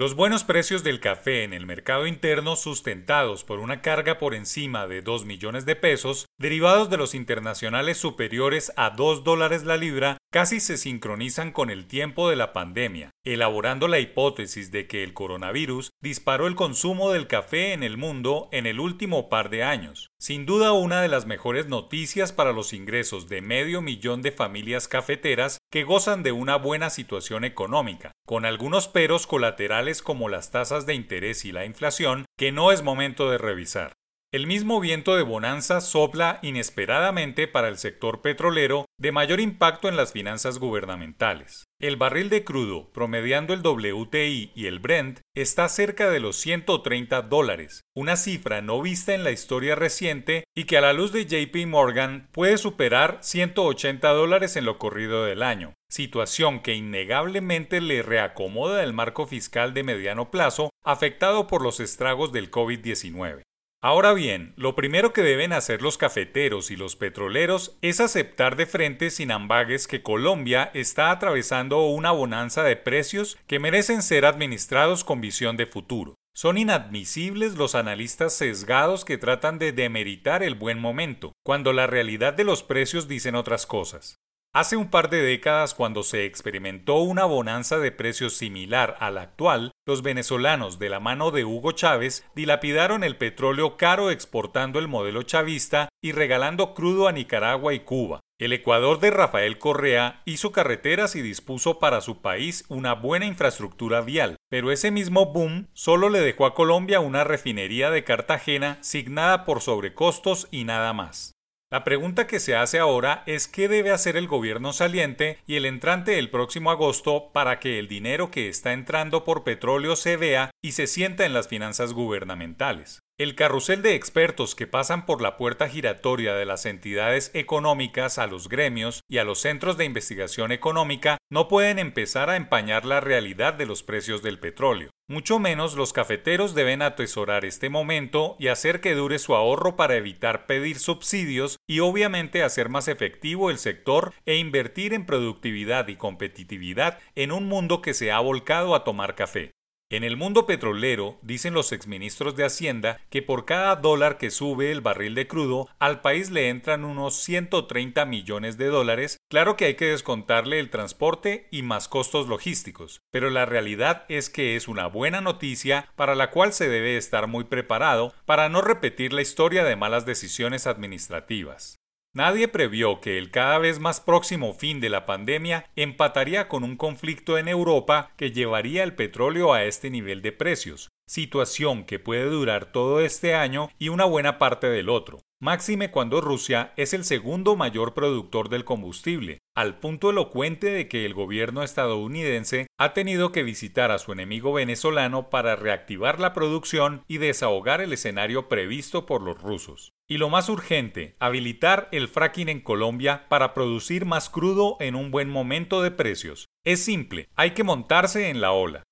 Los buenos precios del café en el mercado interno sustentados por una carga por encima de 2 millones de pesos, derivados de los internacionales superiores a 2 dólares la libra, casi se sincronizan con el tiempo de la pandemia, elaborando la hipótesis de que el coronavirus disparó el consumo del café en el mundo en el último par de años. Sin duda una de las mejores noticias para los ingresos de medio millón de familias cafeteras que gozan de una buena situación económica, con algunos peros colaterales como las tasas de interés y la inflación que no es momento de revisar. El mismo viento de bonanza sopla inesperadamente para el sector petrolero de mayor impacto en las finanzas gubernamentales. El barril de crudo, promediando el WTI y el Brent, está cerca de los 130 dólares, una cifra no vista en la historia reciente y que a la luz de JP Morgan puede superar 180 dólares en lo corrido del año, situación que innegablemente le reacomoda el marco fiscal de mediano plazo afectado por los estragos del COVID-19. Ahora bien, lo primero que deben hacer los cafeteros y los petroleros es aceptar de frente sin ambagues que Colombia está atravesando una bonanza de precios que merecen ser administrados con visión de futuro. Son inadmisibles los analistas sesgados que tratan de demeritar el buen momento, cuando la realidad de los precios dicen otras cosas. Hace un par de décadas, cuando se experimentó una bonanza de precios similar a la actual, los venezolanos, de la mano de Hugo Chávez, dilapidaron el petróleo caro exportando el modelo chavista y regalando crudo a Nicaragua y Cuba. El Ecuador de Rafael Correa hizo carreteras y dispuso para su país una buena infraestructura vial, pero ese mismo boom solo le dejó a Colombia una refinería de Cartagena signada por sobrecostos y nada más. La pregunta que se hace ahora es qué debe hacer el gobierno saliente y el entrante del próximo agosto para que el dinero que está entrando por petróleo se vea y se sienta en las finanzas gubernamentales. El carrusel de expertos que pasan por la puerta giratoria de las entidades económicas a los gremios y a los centros de investigación económica no pueden empezar a empañar la realidad de los precios del petróleo. Mucho menos los cafeteros deben atesorar este momento y hacer que dure su ahorro para evitar pedir subsidios y obviamente hacer más efectivo el sector e invertir en productividad y competitividad en un mundo que se ha volcado a tomar café. En el mundo petrolero, dicen los exministros de Hacienda que por cada dólar que sube el barril de crudo, al país le entran unos 130 millones de dólares. Claro que hay que descontarle el transporte y más costos logísticos, pero la realidad es que es una buena noticia para la cual se debe estar muy preparado para no repetir la historia de malas decisiones administrativas. Nadie previó que el cada vez más próximo fin de la pandemia empataría con un conflicto en Europa que llevaría el petróleo a este nivel de precios, situación que puede durar todo este año y una buena parte del otro máxime cuando Rusia es el segundo mayor productor del combustible, al punto elocuente de que el gobierno estadounidense ha tenido que visitar a su enemigo venezolano para reactivar la producción y desahogar el escenario previsto por los rusos. Y lo más urgente, habilitar el fracking en Colombia para producir más crudo en un buen momento de precios. Es simple, hay que montarse en la ola.